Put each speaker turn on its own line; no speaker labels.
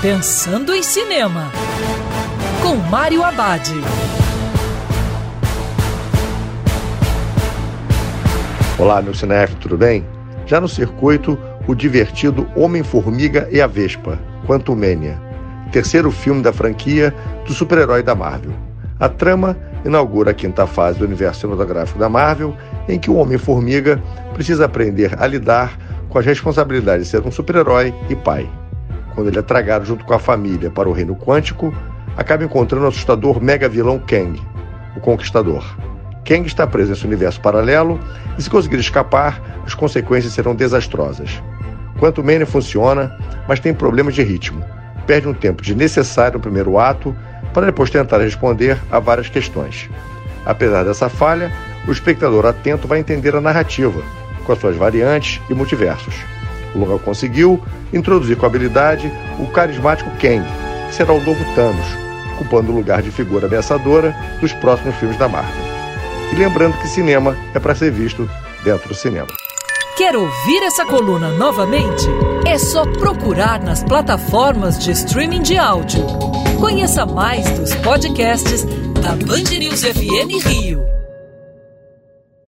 Pensando em Cinema, com Mário Abad.
Olá, meu cinéfilo, tudo bem? Já no circuito, o divertido Homem-Formiga e a Vespa, Quantumania, terceiro filme da franquia do super-herói da Marvel. A trama inaugura a quinta fase do universo cinematográfico da Marvel, em que o Homem-Formiga precisa aprender a lidar com as responsabilidades de ser um super-herói e pai quando ele é tragado junto com a família para o reino quântico, acaba encontrando o assustador mega vilão Kang, o Conquistador. Kang está preso nesse universo paralelo e, se conseguir escapar, as consequências serão desastrosas. Quanto Mane funciona, mas tem problemas de ritmo. Perde um tempo desnecessário no primeiro ato para depois tentar responder a várias questões. Apesar dessa falha, o espectador atento vai entender a narrativa, com as suas variantes e multiversos. O local conseguiu introduzir com habilidade o carismático Kang, que será o novo Thanos, ocupando o lugar de figura ameaçadora dos próximos filmes da Marvel. E lembrando que cinema é para ser visto dentro do cinema.
Quer ouvir essa coluna novamente? É só procurar nas plataformas de streaming de áudio. Conheça mais dos podcasts da Band News FM Rio.